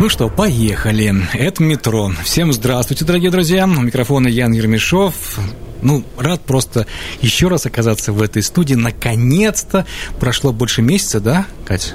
Ну что, поехали. Это метро. Всем здравствуйте, дорогие друзья. У микрофона Ян Ермешов. Ну, рад просто еще раз оказаться в этой студии. Наконец-то прошло больше месяца, да, Катя?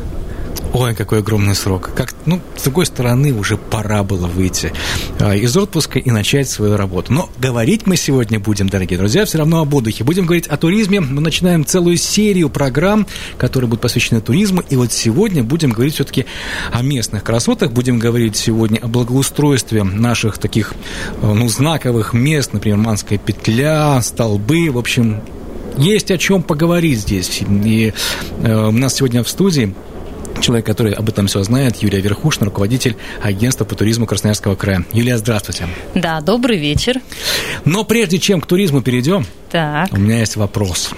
Ой, какой огромный срок. Как, ну, с другой стороны, уже пора было выйти э, из отпуска и начать свою работу. Но говорить мы сегодня будем, дорогие друзья, все равно об отдыхе. Будем говорить о туризме. Мы начинаем целую серию программ, которые будут посвящены туризму. И вот сегодня будем говорить все-таки о местных красотах. Будем говорить сегодня о благоустройстве наших таких, э, ну, знаковых мест, например, Манская петля, столбы. В общем, есть о чем поговорить здесь. И э, у нас сегодня в студии человек, который об этом все знает, Юлия Верхушна, руководитель агентства по туризму Красноярского края. Юлия, здравствуйте. Да, добрый вечер. Но прежде чем к туризму перейдем, Так. у меня есть вопрос.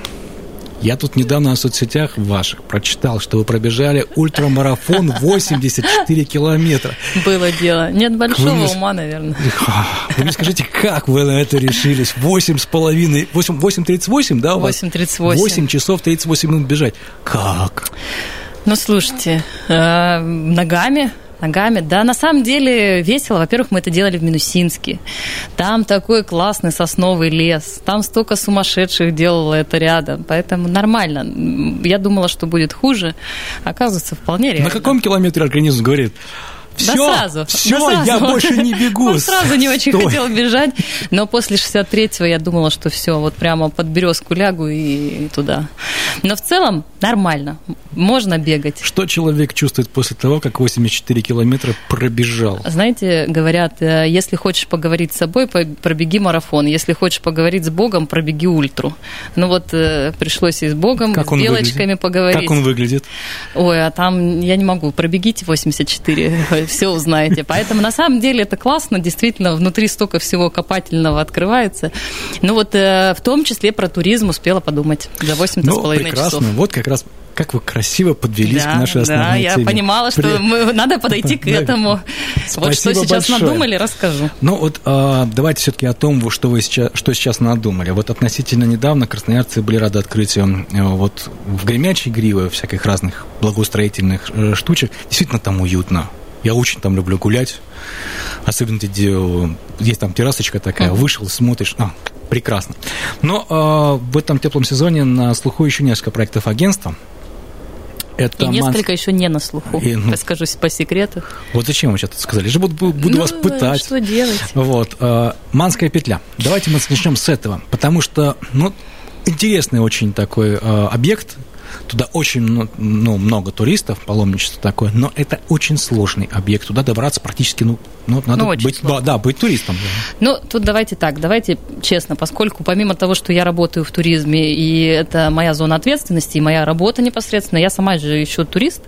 Я тут недавно в соцсетях ваших прочитал, что вы пробежали ультрамарафон 84 километра. Было дело. Нет Вы большого мне- ума, наверное. Вы мне скажите, как вы на это решились? 8 с половиной, 8, 8.38, да, у вас? 8:38. 8 часов 38 минут бежать. Как? Ну, слушайте, э, ногами, ногами. Да, на самом деле весело. Во-первых, мы это делали в Минусинске. Там такой классный сосновый лес. Там столько сумасшедших делало это рядом. Поэтому нормально. Я думала, что будет хуже. Оказывается, вполне реально. На каком километре организм говорит? Все, Да сразу. все, да сразу. я больше не бегу. Он сразу не очень Стой. хотел бежать, но после 63-го я думала, что все, вот прямо под березку лягу и туда. Но в целом нормально, можно бегать. Что человек чувствует после того, как 84 километра пробежал? Знаете, говорят, э, если хочешь поговорить с собой, пробеги марафон. Если хочешь поговорить с Богом, пробеги ультру. Ну вот э, пришлось и с Богом, Как с белочками выглядит? поговорить. Как он выглядит? Ой, а там я не могу. Пробегите 84, все узнаете. Поэтому на самом деле это классно, действительно, внутри столько всего копательного открывается. Ну вот э, в том числе про туризм успела подумать за 8 с Ну, половиной прекрасно. часов. Вот как раз как вы красиво подвелись Да, к нашей основной да, я теме. понимала, что При- мы, надо подойти к этому. Вот что Спасибо сейчас большое. надумали, расскажу. Ну вот а, давайте все-таки о том, что вы сейчас, что сейчас надумали. Вот относительно недавно красноярцы были рады открытию э, вот в Гремячей Гриве всяких разных благоустроительных э, штучек. Действительно там уютно. Я очень там люблю гулять. Особенно э, есть там террасочка такая, Мгм. вышел, смотришь, а, прекрасно. Но э, в этом теплом сезоне на слуху еще несколько проектов агентства. Это И Манск- несколько еще не на слуху. И, ну- Расскажу по секрету. Вот зачем вы сейчас это сказали? Я же буду, буду Ну, вас пытать. Что делать? Вот, э, Манская петля. Давайте мы начнем с этого, потому что, ну, интересный очень такой э, объект. Туда очень ну, много туристов, паломничество такое, но это очень сложный объект. Туда добраться практически, ну, ну надо Ну, быть, да, сложно. да, быть туристом. да. Ну, тут давайте так, давайте честно, поскольку помимо того, что я работаю в туризме, и это моя зона ответственности, и моя работа непосредственно, я сама же еще турист,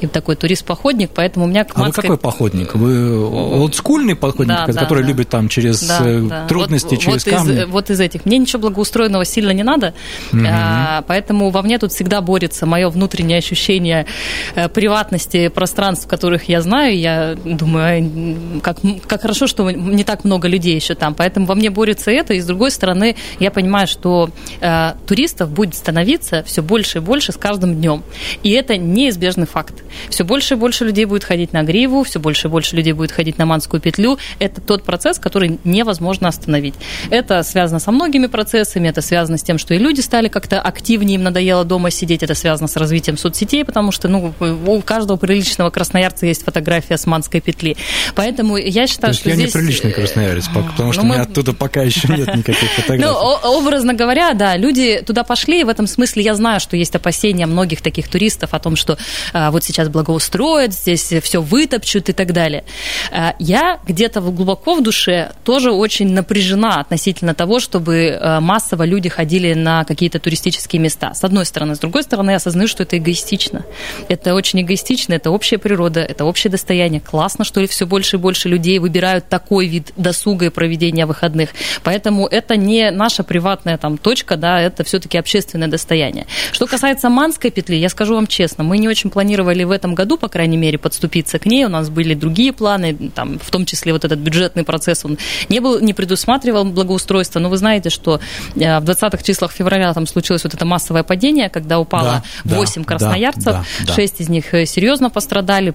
и такой турист-походник, поэтому у меня к А вы Манской- какой походник? Вы олдскульный походник, Да, который да. любит там через Да, э, трудности, вот, через вот камни? Из, вот из этих. Мне ничего благоустроенного сильно не надо, а, поэтому во мне тут всегда борется мое внутреннее ощущение э, приватности пространств, которых я знаю. Я думаю, как, как хорошо, что не так много людей еще там. Поэтому во мне борется это. И с другой стороны, я понимаю, что э, туристов будет становиться все больше и больше с каждым днем. И это неизбежный факт. Все больше и больше людей будет ходить на Гриву, все больше и больше людей будет ходить на Манскую петлю. Это тот процесс, который невозможно остановить. Это связано со многими процессами, это связано с тем, что и люди стали как-то активнее, им надоело дома сидеть, это связано с развитием соцсетей, потому что ну, у каждого приличного красноярца есть фотография с Манской петли. Поэтому я считаю, что я здесь... неприличный красноярец, по- потому что ну, у меня мы- оттуда пока еще нет никаких Ну, фотографий. о- образно говоря, да, люди туда пошли, и в этом смысле я знаю, что есть опасения многих таких туристов о том, что а, вот сейчас благоустроят, здесь все вытопчут и так далее. А, я где-то глубоко в душе тоже очень напряжена относительно того, чтобы а, массово люди ходили на какие-то туристические места. С одной стороны. С другой другой стороны, осознаю, что это эгоистично. Это очень эгоистично, это общая природа, это общее достояние. Классно, что все больше и больше людей выбирают такой вид досуга и проведения выходных. Поэтому это не наша приватная там точка, да, это все-таки общественное достояние. Что касается Манской петли, я скажу вам честно, мы не очень планировали в этом году, по крайней мере, подступиться к ней. У нас были другие планы, там, в том числе вот этот бюджетный процесс, он не был, не предусматривал благоустройство. Но вы знаете, что э, в 20-х числах февраля там случилось вот это массовое падение, когда упало да, 8 да, красноярцев, да, да, 6 из них э, серьезно пострадали,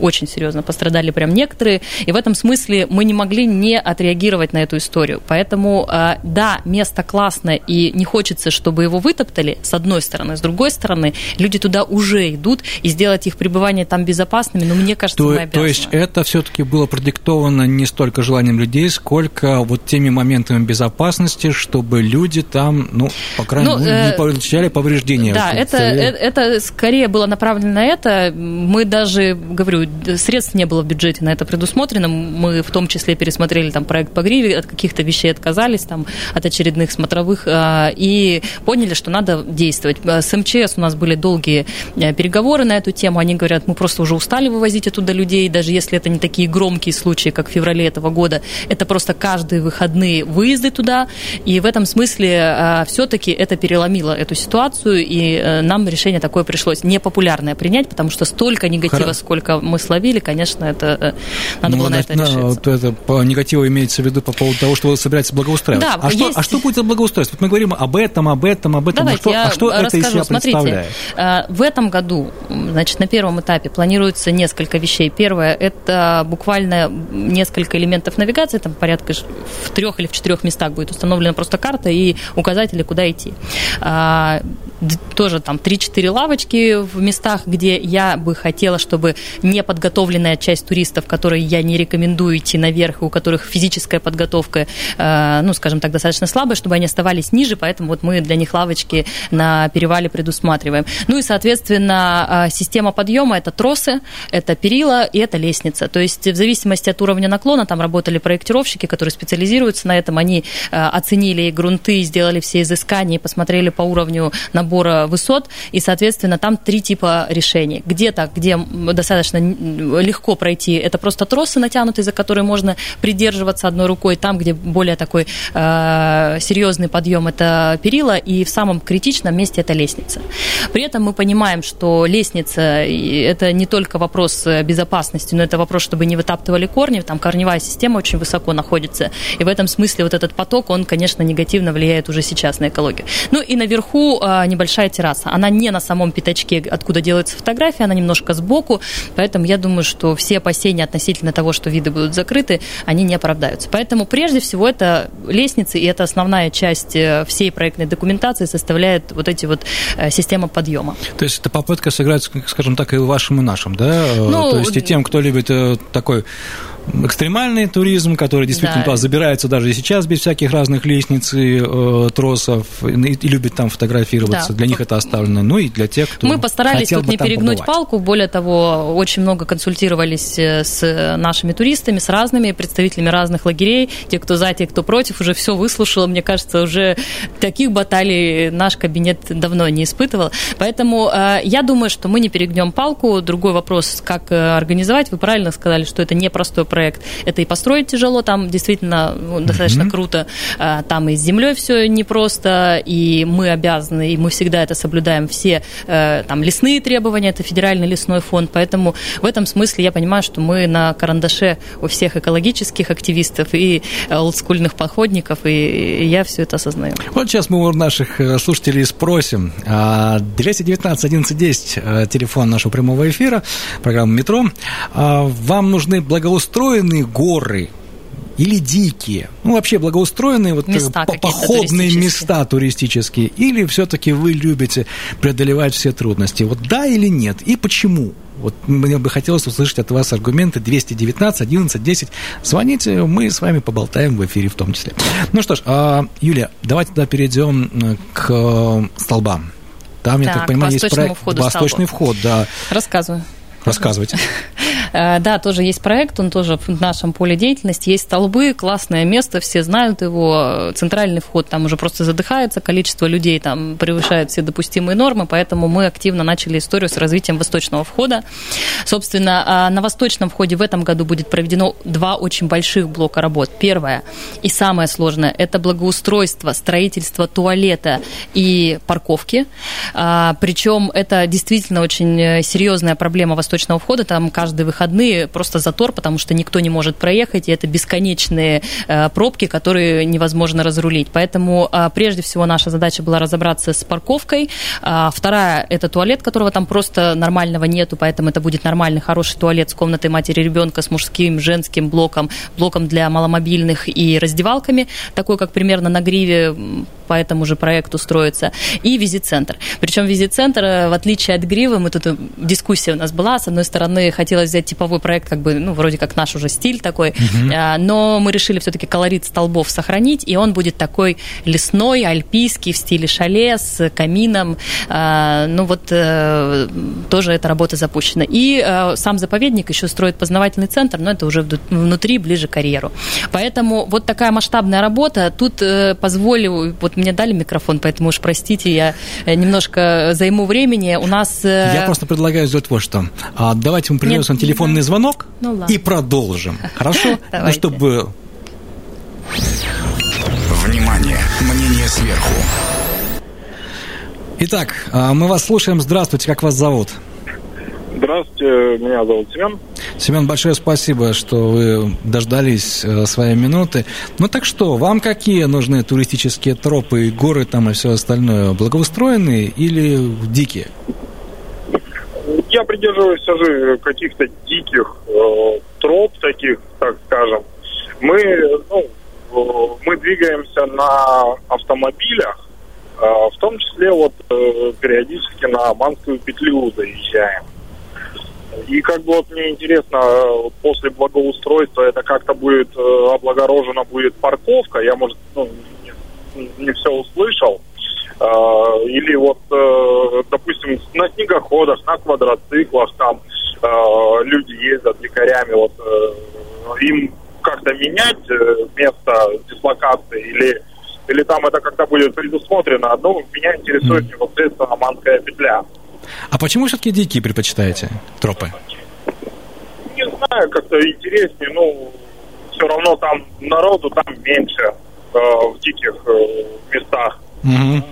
очень серьезно пострадали прям некоторые. И в этом смысле мы не могли не отреагировать на эту историю. Поэтому, э, да, место классное, и не хочется, чтобы его вытоптали, с одной стороны. С другой стороны, люди туда уже идут, и сделать их пребывание там безопасными, но мне кажется, то, мы обязаны. То есть это все-таки было продиктовано не столько желанием людей, сколько вот теми моментами безопасности, чтобы люди там, ну, по крайней мере, ну, э, не получали повреждения. Да, это, это, это скорее было направлено на это. Мы даже, говорю, средств не было в бюджете на это предусмотрено. Мы в том числе пересмотрели там проект по гриве, от каких-то вещей отказались, там, от очередных смотровых, а, и поняли, что надо действовать. С МЧС у нас были долгие э, переговоры на эту тему. Они говорят, мы просто уже устали вывозить оттуда людей, даже если это не такие громкие случаи, как в феврале этого года. Это просто каждые выходные выезды туда. И в этом смысле э, все-таки это переломило эту ситуацию, и э, нам решение такое пришлось непопулярное принять, потому что столько негатива, Хоро... сколько мы словили, конечно, это надо ну, было на это решиться. Вот это по негативу имеется в виду по поводу того, что вы собираетесь благоустраивать. Да, а, есть... что, а что будет за благоустройство? Вот мы говорим об этом, об этом, об этом. Давайте, а что, я а что расскажу. это из себя Смотрите, представляет? Э, в этом году, значит, на первом этапе планируется несколько вещей. Первое – это буквально несколько элементов навигации, там порядка в трех или в четырех местах будет установлена просто карта и указатели, куда идти. Тоже там 3-4 лавочки в местах, где я бы хотела, чтобы неподготовленная часть туристов, которые я не рекомендую идти наверх, у которых физическая подготовка, э, ну, скажем так, достаточно слабая, чтобы они оставались ниже, поэтому вот мы для них лавочки на перевале предусматриваем. Ну и, соответственно, э, система подъема – это тросы, это перила и это лестница. То есть в зависимости от уровня наклона, там работали проектировщики, которые специализируются на этом, они э, оценили грунты, сделали все изыскания, посмотрели по уровню на набора высот, и, соответственно, там три типа решений. Где-то, где достаточно легко пройти, это просто тросы натянутые, за которые можно придерживаться одной рукой. Там, где более такой э, серьезный подъем, это перила, и в самом критичном месте это лестница. При этом мы понимаем, что лестница – это не только вопрос безопасности, но это вопрос, чтобы не вытаптывали корни, там корневая система очень высоко находится, и в этом смысле вот этот поток, он, конечно, негативно влияет уже сейчас на экологию. Ну и наверху э, небольшая терраса. Она не на самом пятачке, откуда делается фотография, она немножко сбоку, поэтому я думаю, что все опасения относительно того, что виды будут закрыты, они не оправдаются. Поэтому прежде всего это лестницы, и это основная часть э, всей проектной документации составляет вот эти вот э, система подъема. То есть это попытка сыграть, скажем так, и вашим, и нашим, да? Ну, То есть и тем, кто любит э, такой экстремальный туризм, который действительно да. туда забирается даже и сейчас без всяких разных лестниц и э, тросов, и, и любит там фотографироваться. Да. Для них это оставлено. Ну и для тех, кто Мы постарались тут не перегнуть побывать. палку. Более того, очень много консультировались э, с нашими туристами, с разными представителями разных лагерей. Те, кто за, те, кто против, уже все выслушало. Мне кажется, уже таких баталий наш кабинет давно не испытывал. Поэтому э, я думаю, что мы не перегнем палку. Другой вопрос, как э, организовать. Вы правильно сказали, что это непростой проект. Это и построить тяжело, там действительно ну, достаточно mm-hmm. круто. А, там и с землей все непросто, и мы обязаны, и мы всегда это соблюдаем, все э, там лесные требования, это федеральный лесной фонд, поэтому в этом смысле я понимаю, что мы на карандаше у всех экологических активистов и олдскульных походников, и я все это осознаю. Вот сейчас мы у наших э, слушателей спросим. 219 11 10, телефон нашего прямого эфира, программа «Метро». А, вам нужны благоустройства благоустроенные горы или дикие, ну вообще благоустроенные вот места походные места туристические, или все-таки вы любите преодолевать все трудности? Вот да или нет? И почему? Вот мне бы хотелось услышать от вас аргументы 219 11 10. Звоните, мы с вами поболтаем в эфире в том числе. Ну что ж, а, Юлия, давайте тогда перейдем э, к столбам. Там, так, я так понимаю, есть проект... Входу Восточный столбов. вход, да. Рассказываю. Рассказывайте. Да, тоже есть проект, он тоже в нашем поле деятельности. Есть столбы, классное место, все знают его. Центральный вход там уже просто задыхается, количество людей там превышает все допустимые нормы, поэтому мы активно начали историю с развитием восточного входа. Собственно, а, на восточном входе в этом году будет проведено два очень больших блока работ. Первое и самое сложное – это благоустройство, строительство туалета и парковки. А, Причем это действительно очень э, серьезная проблема восточного входа. Там каждые выходные просто затор, потому что никто не может проехать, и это бесконечные э, пробки, которые невозможно разрулить. Поэтому а, прежде всего наша задача была разобраться с парковкой. Вторая – это туалет, которого там просто нормального нету, поэтому это будет нормальный, хороший туалет с комнатой матери ребенка, с мужским, женским блоком, блоком для маломобильных и раздевалками, такой, как примерно на гриве по этому же проекту строится, и визит-центр. Причем визит-центр, э, в отличие от Гривы, мы тут э, дискуссия у нас была, с одной стороны, хотелось взять типовой проект, как бы, ну, вроде как наш уже стиль такой, угу. но мы решили все-таки колорит столбов сохранить, и он будет такой лесной, альпийский, в стиле шале, с камином, ну, вот тоже эта работа запущена. И сам заповедник еще строит познавательный центр, но это уже внутри, ближе к карьеру. Поэтому вот такая масштабная работа, тут позволю, вот мне дали микрофон, поэтому уж простите, я э, немножко займу времени. У нас... Э, я просто предлагаю сделать вот что. А, давайте мы принесем Нет, телефонный звонок ну, и продолжим. Хорошо? Ну, чтобы... Внимание! Мнение сверху. Итак, а, мы вас слушаем. Здравствуйте, как вас зовут? Здравствуйте, меня зовут Семен. Семен, большое спасибо, что вы дождались э, своей минуты. Ну так что, вам какие нужны туристические тропы, горы там и все остальное? Благоустроенные или дикие? Я придерживаюсь же каких-то диких э, троп таких, так скажем. Мы, ну, э, мы двигаемся на автомобилях, э, в том числе вот э, периодически на Манскую петлю заезжаем. И как бы вот мне интересно, после благоустройства это как-то будет э, облагорожена будет парковка, я, может, ну, не, не все услышал. А, или вот, э, допустим, на снегоходах, на квадроциклах там люди ездят дикарями, вот э, им как-то менять место дислокации или или там это как-то будет предусмотрено. Ну, меня интересует непосредственно Манская петля. А почему все-таки дикие предпочитаете тропы? Не знаю, как-то интереснее. Ну, все равно там народу там меньше э, в диких э, местах. Угу.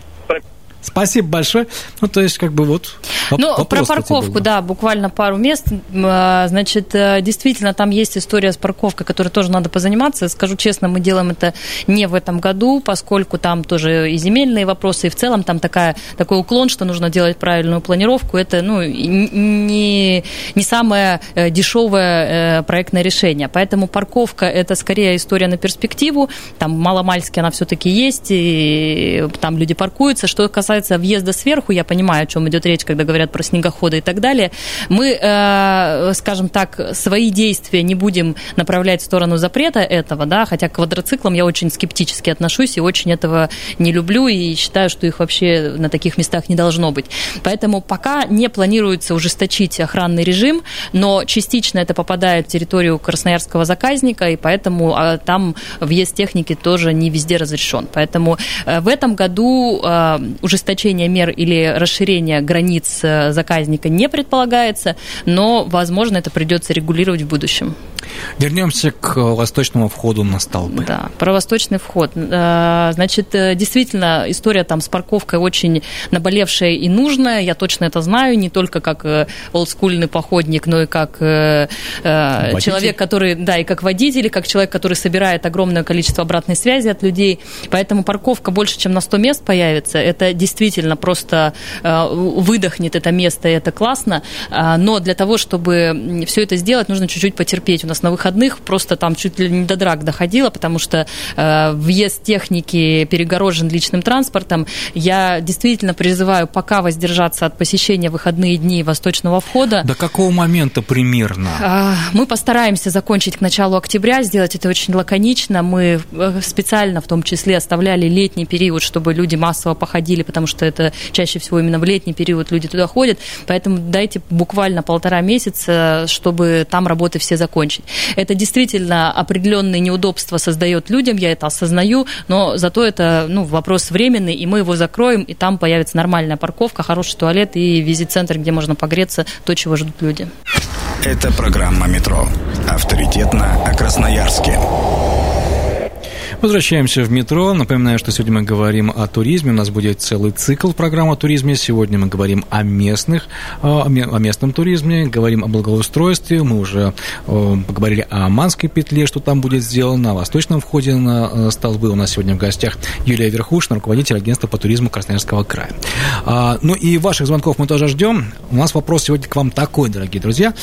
Спасибо большое. Ну, то есть, как бы вот ну, про парковку, да, буквально пару мест. А, значит, э, действительно, там есть история с парковкой, которой тоже надо позаниматься. Скажу честно, мы делаем это не в этом году, поскольку там тоже и земельные вопросы, и в целом там такая, такой уклон, что нужно делать правильную планировку. Это ну, не, не самое э, дешевое э, проектное решение. Поэтому парковка – это скорее история на перспективу. Там маломальски она все-таки есть, и там люди паркуются. Что касается въезда сверху, я понимаю, о чем идет речь, когда говорят про снегоходы и так далее, мы, э, скажем так, свои действия не будем направлять в сторону запрета этого, да, хотя к квадроциклам я очень скептически отношусь и очень этого не люблю и считаю, что их вообще на таких местах не должно быть. Поэтому пока не планируется ужесточить охранный режим, но частично это попадает в территорию красноярского заказника, и поэтому а, там въезд техники тоже не везде разрешен. Поэтому э, в этом году э, ужесточение мер или расширение границ заказника не предполагается, но, возможно, это придется регулировать в будущем. Вернемся к восточному входу на столбы. Да, про восточный вход. Э, значит, э, действительно, история там с парковкой очень наболевшая и нужная. Я точно это знаю, не только как э, олдскульный походник, но и как водитель. человек, который, да, и как водитель, и как человек, который собирает огромное количество обратной связи от людей. Поэтому парковка больше, чем на 100 мест появится. Это действительно просто выдохнет это место, и это классно. Но для того, чтобы все это сделать, нужно чуть-чуть потерпеть у нас на выходных просто там чуть ли не до драк доходило, потому что э, въезд техники перегорожен личным транспортом. Я действительно призываю пока воздержаться от посещения выходные дни восточного входа. До какого момента примерно? А, мы постараемся закончить к началу октября, сделать это очень лаконично. Мы э, специально в том числе оставляли летний период, чтобы люди массово походили, потому что это чаще всего именно в летний период люди туда ходят. Поэтому дайте буквально полтора месяца, чтобы там работы все закончить. Это действительно определенные неудобства создает людям, я это осознаю, но зато это ну, вопрос временный, и мы его закроем, и там появится нормальная парковка, хороший туалет и визит-центр, где можно погреться, то, чего ждут люди. Это программа «Метро». Авторитетно о Красноярске. Возвращаемся в метро. Напоминаю, что сегодня мы говорим о туризме. У нас будет целый цикл программ о туризме. Сегодня мы говорим о местных, о местном туризме, говорим о благоустройстве. Мы уже поговорили о Манской петле, что там будет сделано, о восточном входе на э, столбы. У нас сегодня в гостях Юлия Верхушина, руководитель агентства по туризму Красноярского края. А, ну и ваших звонков мы тоже ждем. У нас вопрос сегодня к вам такой, дорогие друзья.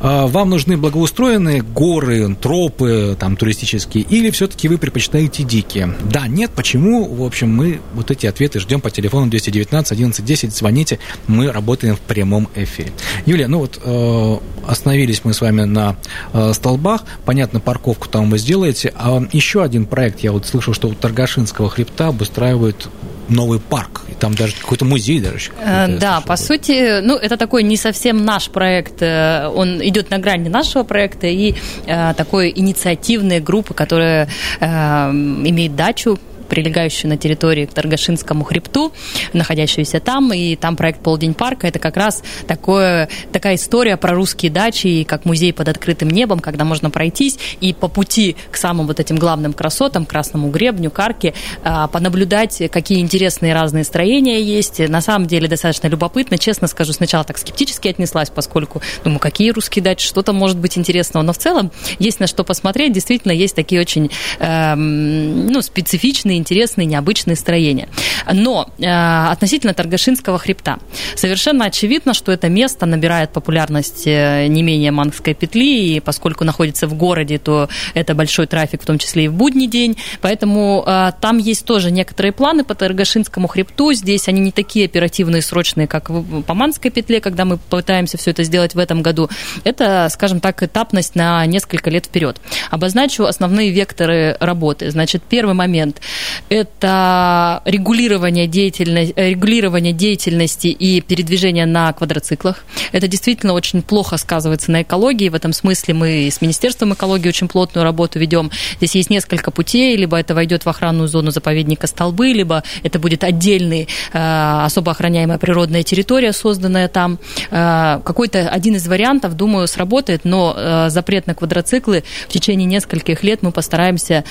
А, вам нужны благоустроенные горы, тропы там, туристические, или все-таки вы предпочитаете эти дикие? Да, нет, почему? В общем, мы вот эти ответы ждем по телефону 219 11 10, звоните, мы работаем в прямом эфире. Юлия, ну вот э, остановились мы с вами на э, столбах, понятно, парковку там вы сделаете, а еще один проект, я вот слышал, что у Таргашинского хребта обустраивают новый парк, и там даже какой-то музей даже. Э, да, по сути, ну, это такой не совсем наш проект, э, он идет на грани нашего проекта, и э, такой инициативной группы, которая э, имеет дачу прилегающую на территории к Таргашинскому хребту, находящуюся там, и там проект «Полдень парка» — это как раз такое, такая история про русские дачи, и как музей под открытым небом, когда можно пройтись и по пути к самым вот этим главным красотам, Красному гребню, Карке, а, понаблюдать, какие интересные разные строения есть. На самом деле достаточно любопытно. Честно скажу, сначала так скептически отнеслась, поскольку, думаю, какие русские дачи, что там может быть интересного. Но в целом есть на что посмотреть. Действительно, есть такие очень эм, ну, специфичные необычные, интересные, необычные строения. Но э, относительно Таргашинского хребта, совершенно очевидно, что это место набирает популярность э, не менее Мангской петли, и поскольку находится в городе, то это большой трафик, в том числе и в будний день, поэтому э, там есть тоже некоторые планы по Таргашинскому хребту, здесь они не такие оперативные срочные, как по Манской петле, когда мы пытаемся все это сделать в этом году. Это, скажем так, этапность на несколько лет вперед. Обозначу основные векторы работы. Значит, первый момент это регулирование деятельности, э, регулирование деятельности и передвижения на квадроциклах. Это действительно очень плохо сказывается на экологии. В этом смысле мы с Министерством экологии очень плотную работу ведем. Здесь есть несколько путей, либо это войдет в охранную зону заповедника Столбы, либо это будет отдельный э, особо охраняемая природная территория, созданная там. Э, какой-то один из вариантов, думаю, сработает, но запрет на квадроциклы в течение нескольких лет мы постараемся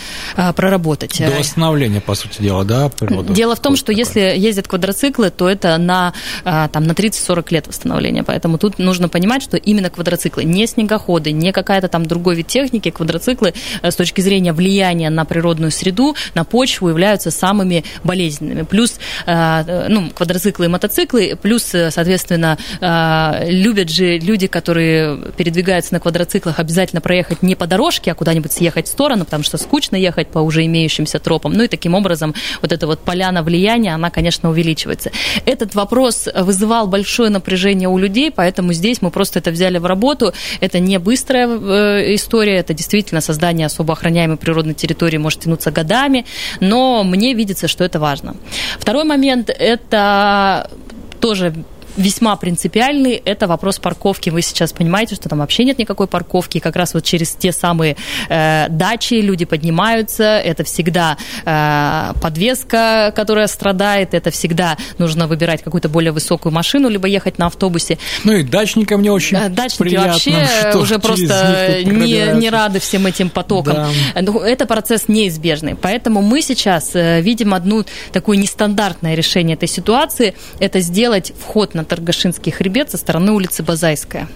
проработать. До восстановления, по сути дела, да, природа? Дело в том, что если ездят квадроциклы, то это на, а, там, на 30-40 лет восстановления. Поэтому тут нужно понимать, что именно квадроциклы, не снегоходы, не какая-то там другой вид техники, квадроциклы э, с точки зрения влияния на природную среду, на почву являются самыми болезненными. Плюс, э, ну, квадроциклы и мотоциклы, плюс, э, соответственно, любят же люди, которые передвигаются на квадроциклах, обязательно проехать не по дорожке, а куда-нибудь съехать в сторону, потому что скучно ехать по уже имеющимся тропам. Ну и таким образом вот эта вот поляна влияния, она, конечно, увеличивается. Этот вопрос вызывал большое напряжение у людей, поэтому здесь мы просто это взяли в работу. Это не быстрая э, история, это действительно создание особо охраняемой природной территории может тянуться годами, но мне видится, что это важно. Второй момент – это тоже весьма принципиальный, это вопрос парковки. Вы сейчас понимаете, что там вообще нет никакой парковки, и как раз вот через те самые э, дачи люди поднимаются, это всегда э, подвеска, которая страдает, это всегда нужно выбирать какую-то более высокую машину, либо ехать на автобусе. Ну и дачникам мне очень Дачники приятно, вообще уже просто не, не рады всем этим потокам. Да. Ну, это процесс неизбежный, поэтому мы сейчас э, видим одну такое нестандартное решение этой ситуации, это сделать вход на на Торгашинский хребет со стороны улицы Базайская.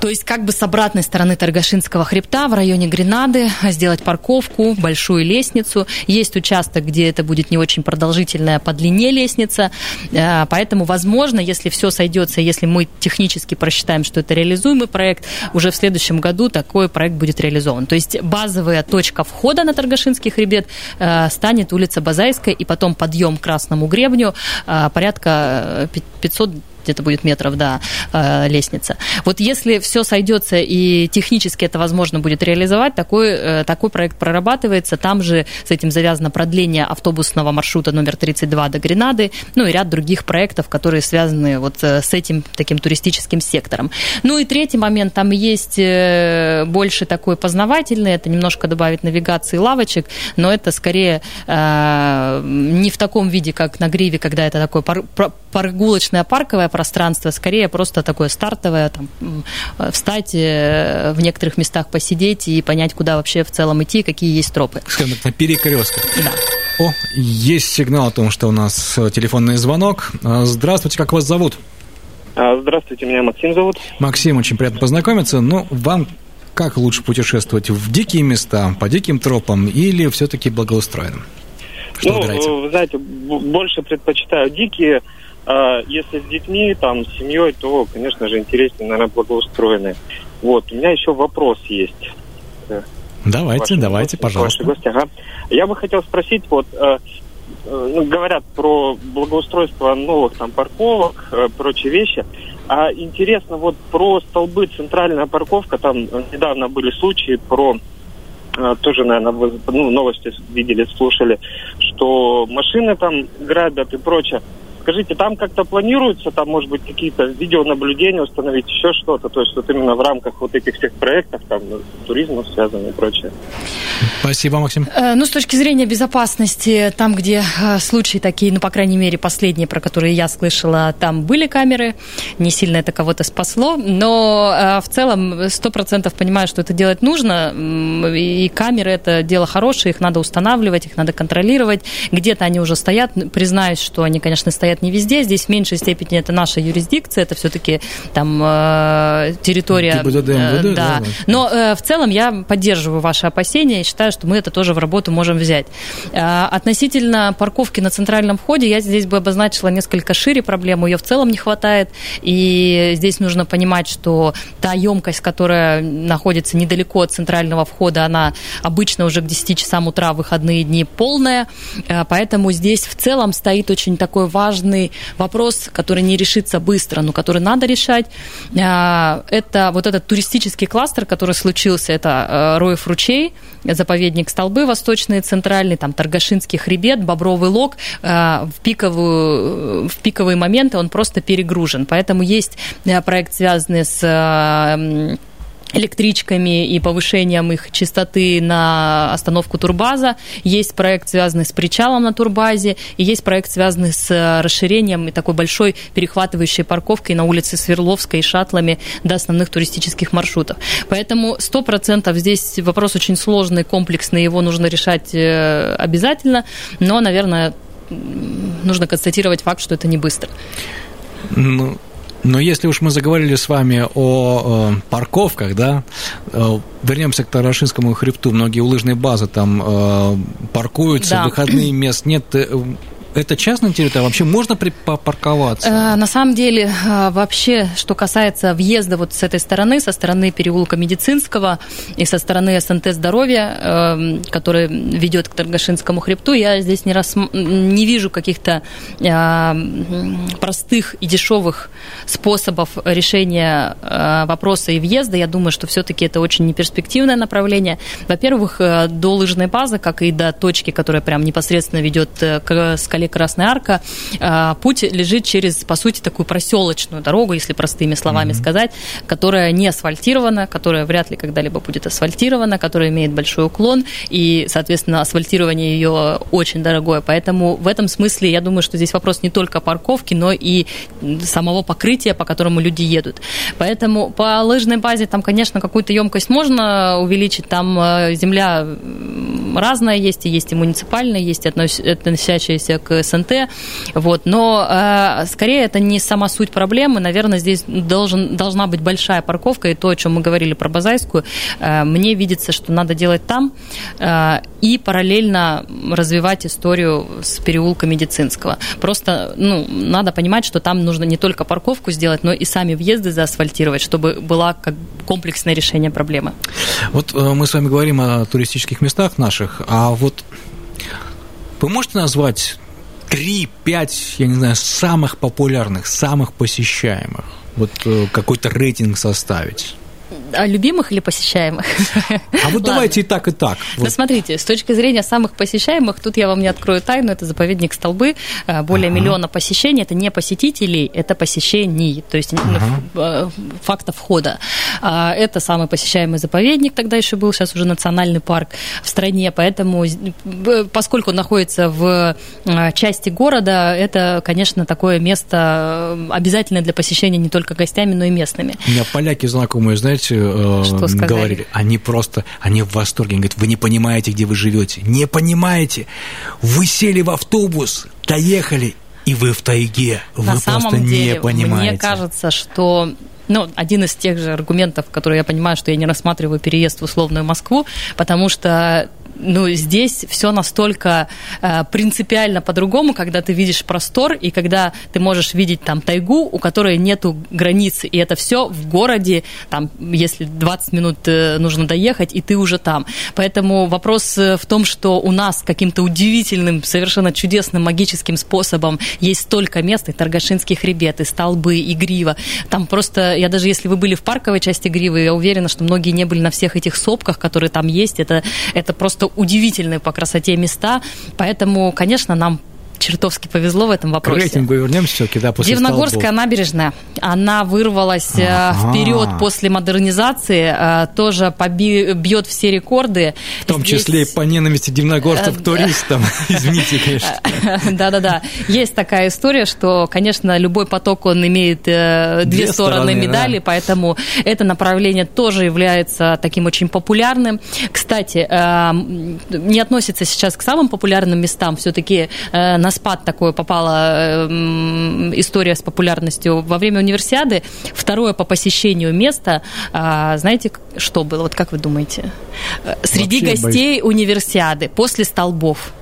То есть как бы с обратной стороны Торгашинского хребта в районе Гренады сделать парковку, большую лестницу. Есть участок, где это будет не очень продолжительная по длине лестница. Э, поэтому, возможно, если все сойдется, если мы технически просчитаем, что это реализуемый проект, уже в следующем году такой проект будет реализован. То есть базовая точка входа на Торгашинский хребет э, станет улица Базайская и потом подъем к Красному гребню э, порядка 500 где-то будет метров, да, э, лестница. Вот если все сойдется и технически это возможно будет реализовать, такой, э, такой проект прорабатывается. Там же с этим завязано продление автобусного маршрута номер 32 до Гренады, ну и ряд других проектов, которые связаны вот э, с этим таким туристическим сектором. Ну и третий момент, там есть больше такой познавательный, это немножко добавить навигации лавочек, но это скорее э, не в таком виде, как на Гриве, когда это такое пар, прогулочное парковое пространство, скорее просто такое стартовое, там, встать э, в некоторых местах посидеть и понять, куда вообще в целом идти, какие есть тропы. Скажем так, на перекрестках. Да. О, есть сигнал о том, что у нас э, телефонный звонок. Э, здравствуйте, как вас зовут? А, здравствуйте, меня Максим зовут. Максим, очень приятно познакомиться. Ну, вам как лучше путешествовать? В дикие места, по диким тропам или все-таки благоустроенным? Что ну, выбираете? вы знаете, больше предпочитаю дикие, если с детьми, там, с семьей, то, конечно же, интереснее, наверное, благоустроенные. Вот, у меня еще вопрос есть. Давайте, ваши давайте, гости, пожалуйста. Ваши гости, ага. Я бы хотел спросить, вот, э, э, ну, говорят про благоустройство новых там парковок, э, прочие вещи. А интересно вот про столбы центральная парковка, там недавно были случаи про э, тоже, наверное, вы ну, новости видели, слушали, что машины там грабят и прочее. Скажите, там как-то планируется, там, может быть, какие-то видеонаблюдения установить, еще что-то, то есть вот именно в рамках вот этих всех проектов, там, туризма связано и прочее. Спасибо, Максим. Э, ну, с точки зрения безопасности, там, где э, случаи такие, ну, по крайней мере, последние, про которые я слышала, там были камеры, не сильно это кого-то спасло, но э, в целом сто процентов понимаю, что это делать нужно, и камеры это дело хорошее, их надо устанавливать, их надо контролировать, где-то они уже стоят, признаюсь, что они, конечно, стоят не везде. Здесь в меньшей степени это наша юрисдикция, это все-таки там территория. ГИБДД, МВД, да. да. Но э, в целом я поддерживаю ваши опасения и считаю, что мы это тоже в работу можем взять. Э, относительно парковки на центральном входе, я здесь бы обозначила несколько шире проблему. Ее в целом не хватает. И здесь нужно понимать, что та емкость, которая находится недалеко от центрального входа, она обычно уже к 10 часам утра в выходные дни полная. Э, поэтому здесь в целом стоит очень такой важный вопрос, который не решится быстро, но который надо решать. А, это вот этот туристический кластер, который случился, это э, Роев ручей, заповедник Столбы Восточный Центральный, там Торгашинский хребет, Бобровый лог. Э, в, пиковую, в пиковые моменты он просто перегружен. Поэтому есть э, проект, связанный с электричками и повышением их частоты на остановку турбаза. Есть проект, связанный с причалом на турбазе, и есть проект, связанный с расширением и такой большой перехватывающей парковкой на улице Сверловской и шаттлами до основных туристических маршрутов. Поэтому 100% здесь вопрос очень сложный, комплексный, его нужно решать э, обязательно, но, наверное, нужно констатировать факт, что это не быстро. Ну, но если уж мы заговорили с вами о э, парковках, да, э, вернемся к Тарашинскому хребту. Многие лыжные базы там э, паркуются, да. выходные мест нет. Э, это частная территория? Вообще можно припарковаться? Э, на самом деле, э, вообще, что касается въезда вот с этой стороны, со стороны переулка Медицинского и со стороны СНТ здоровья, э, который ведет к Торгашинскому хребту, я здесь не, рас... не вижу каких-то простых и дешевых способов решения вопроса и въезда. Я думаю, что все-таки это очень неперспективное направление. Во-первых, до лыжной базы, как и до точки, которая прям непосредственно ведет к скале или Красная Арка, а, путь лежит через, по сути, такую проселочную дорогу, если простыми словами mm-hmm. сказать, которая не асфальтирована, которая вряд ли когда-либо будет асфальтирована, которая имеет большой уклон, и, соответственно, асфальтирование ее очень дорогое. Поэтому в этом смысле я думаю, что здесь вопрос не только парковки, но и самого покрытия, по которому люди едут. Поэтому по лыжной базе там, конечно, какую-то емкость можно увеличить, там э, земля разное есть, и есть и муниципальные, есть относящиеся к СНТ, вот, но э, скорее это не сама суть проблемы, наверное, здесь должен, должна быть большая парковка, и то, о чем мы говорили про Базайскую, э, мне видится, что надо делать там, э, и параллельно развивать историю с переулка Медицинского. Просто, ну, надо понимать, что там нужно не только парковку сделать, но и сами въезды заасфальтировать, чтобы была как комплексное решение проблемы. Вот э, мы с вами говорим о туристических местах наших, а вот вы можете назвать 3-5, я не знаю, самых популярных, самых посещаемых? Вот э, какой-то рейтинг составить? А любимых или посещаемых? А вот давайте и так, и так. Вот. Ну, смотрите, с точки зрения самых посещаемых, тут я вам не открою тайну, это заповедник Столбы, э, более ага. миллиона посещений, это не посетителей, это посещений, то есть ага. Э, факта входа. А, это самый посещаемый заповедник, тогда еще был, сейчас уже национальный парк в стране, поэтому, поскольку он находится в э, части города, это, конечно, такое место обязательное для посещения не только гостями, но и местными. У меня поляки знакомые, знаете, э, говорили, они просто, они в восторге, они говорят, вы не понимаете, где вы живете, не понимаете, вы сели в автобус, доехали, и вы в тайге, вы На просто самом деле, не понимаете. Мне кажется, что ну, один из тех же аргументов, которые я понимаю, что я не рассматриваю переезд в условную Москву, потому что ну, здесь все настолько э, принципиально по-другому, когда ты видишь простор и когда ты можешь видеть там тайгу, у которой нету границ, и это все в городе, там, если 20 минут э, нужно доехать, и ты уже там. Поэтому вопрос э, в том, что у нас каким-то удивительным, совершенно чудесным магическим способом есть столько мест, и Таргашинский хребет, и столбы, и грива. Там просто, я даже если вы были в парковой части гривы, я уверена, что многие не были на всех этих сопках, которые там есть. Это, это просто просто удивительные по красоте места. Поэтому, конечно, нам чертовски повезло в этом вопросе. К рейтингу вернемся все-таки, да, после Дивногорская столбов. набережная, она вырвалась ага. вперед после модернизации, э, тоже поби- бьет все рекорды. В том Здесь... числе и по ненависти дивногорцев к туристам. Извините, конечно. Да-да-да. Есть такая история, что, конечно, любой поток, он имеет э, две, стороны, медали, да. поэтому это направление тоже является таким очень популярным. Кстати, э, не относится сейчас к самым популярным местам, все-таки на спад такое попала эм, история с популярностью во время универсиады. Второе по посещению место, а, знаете, что было? Вот как вы думаете? Э, среди Вообще гостей боюсь. универсиады после столбов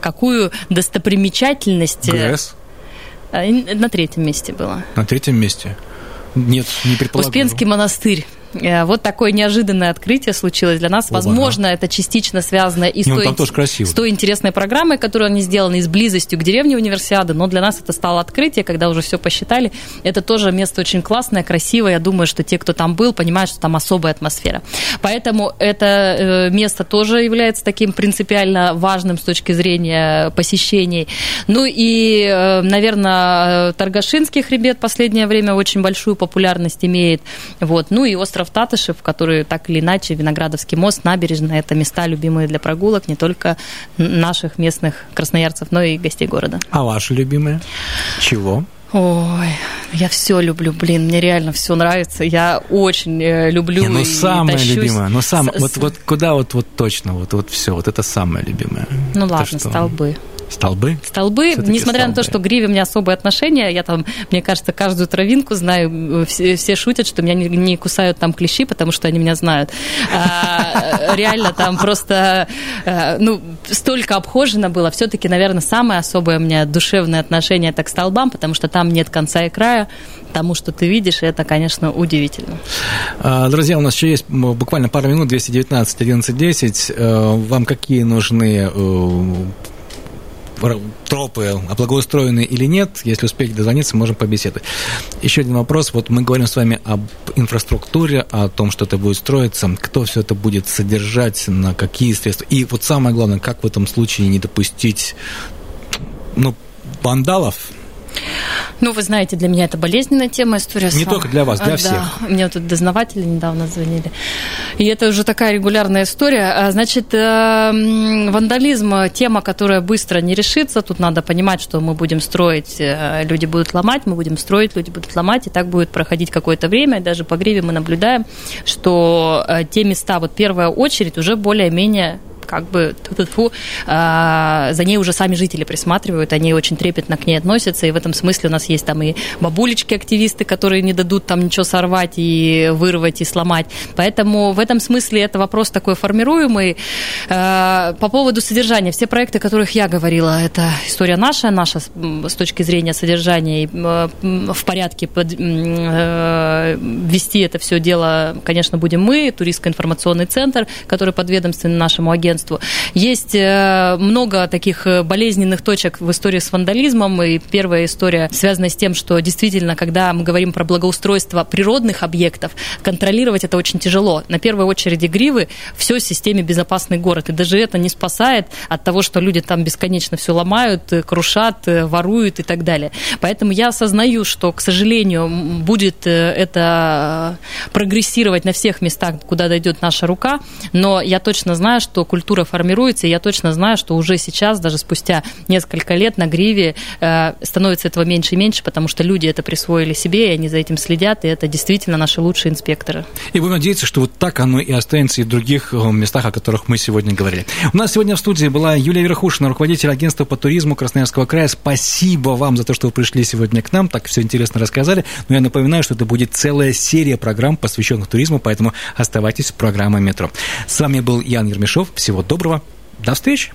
какую достопримечательность... Э, ГРС? Э, на третьем месте было. На третьем месте? Нет, не предполагаю. Успенский монастырь. Э, вот такое неожиданное открытие случилось для нас. Оба, Возможно, это частично связано и с, ну, той, с той интересной программой, которую они сделаны, и с близостью к деревне универсиады, но для нас это стало открытие, когда уже все посчитали. Это тоже место очень классное, красивое. Я думаю, что те, кто там был, понимают, что там особая атмосфера. Поэтому это э, место тоже является таким принципиально важным с точки зрения посещений. Ну и, э, наверное, Таргашинский хребет в последнее время очень большую популярность имеет. Вот. Ну и остров остров Татышев, который так или иначе, Виноградовский мост, набережная, это места, любимые для прогулок не только наших местных красноярцев, но и гостей города. А ваши любимые? Чего? Ой, я все люблю, блин, мне реально все нравится. Я очень э, люблю. Не, ну самое любимое, ну сам, с, вот, вот куда вот вот точно, вот вот все, вот это самое любимое. Ну ладно, что? столбы. Столбы? Столбы, Все-таки несмотря столбы. на то, что к гриве у меня особые отношения, я там, мне кажется, каждую травинку знаю, все, все шутят, что меня не, не кусают там клещи, потому что они меня знают. А, реально там просто, э, ну, столько обхожено было. Все-таки, наверное, самое особое у меня душевное отношение это к столбам, потому что там нет конца и края тому, что ты видишь, и это, конечно, удивительно. А, друзья, у нас еще есть буквально пару минут, 219 11 10. Вам какие нужны э, тропы облагоустроены или нет. Если успеете дозвониться, можем побеседовать. Еще один вопрос. Вот мы говорим с вами об инфраструктуре, о том, что это будет строиться, кто все это будет содержать, на какие средства. И вот самое главное, как в этом случае не допустить ну, вандалов, ну, вы знаете, для меня это болезненная тема, история. Не только для вас, для а, всех. Да, мне тут дознаватели недавно звонили. И это уже такая регулярная история. А, значит, э, вандализм – тема, которая быстро не решится. Тут надо понимать, что мы будем строить, э, люди будут ломать, мы будем строить, люди будут ломать, и так будет проходить какое-то время. И даже по гриве мы наблюдаем, что э, те места, вот первая очередь уже более-менее как бы фу, а, за ней уже сами жители присматривают, они очень трепетно к ней относятся, и в этом смысле у нас есть там и бабулечки-активисты, которые не дадут там ничего сорвать и вырвать и сломать. Поэтому в этом смысле это вопрос такой формируемый. А, по поводу содержания, все проекты, о которых я говорила, это история наша, наша с точки зрения содержания, в порядке под, э, вести это все дело, конечно, будем мы, туристско-информационный центр, который подведомственный нашему агентству. Есть э, много таких э, болезненных точек в истории с вандализмом, и первая история связана с тем, что действительно, когда мы говорим про благоустройство природных объектов, контролировать это очень тяжело. На первой очереди гривы все системе безопасный город, и даже это не спасает от того, что люди там бесконечно все ломают, э, крушат, воруют и так далее. Поэтому я осознаю, что, к сожалению, будет это прогрессировать на всех местах, куда дойдет наша рука, но я точно знаю, что культура формируется, и я точно знаю, что уже сейчас, даже спустя несколько лет на гриве э, становится этого меньше и меньше, потому что люди это присвоили себе, и они за этим следят, и это действительно наши лучшие инспекторы. И будем надеяться, что вот так оно и останется и в других э, местах, о которых мы сегодня говорили. У нас сегодня в студии была Юлия Верхушина, руководитель агентства по туризму Красноярского края. Спасибо вам за то, что вы пришли сегодня к нам, так все интересно рассказали. Но я напоминаю, что это будет целая серия программ, посвященных туризму, поэтому оставайтесь в программе «Метро». С вами был Ян Ермешов. Всего доброго. До встречи.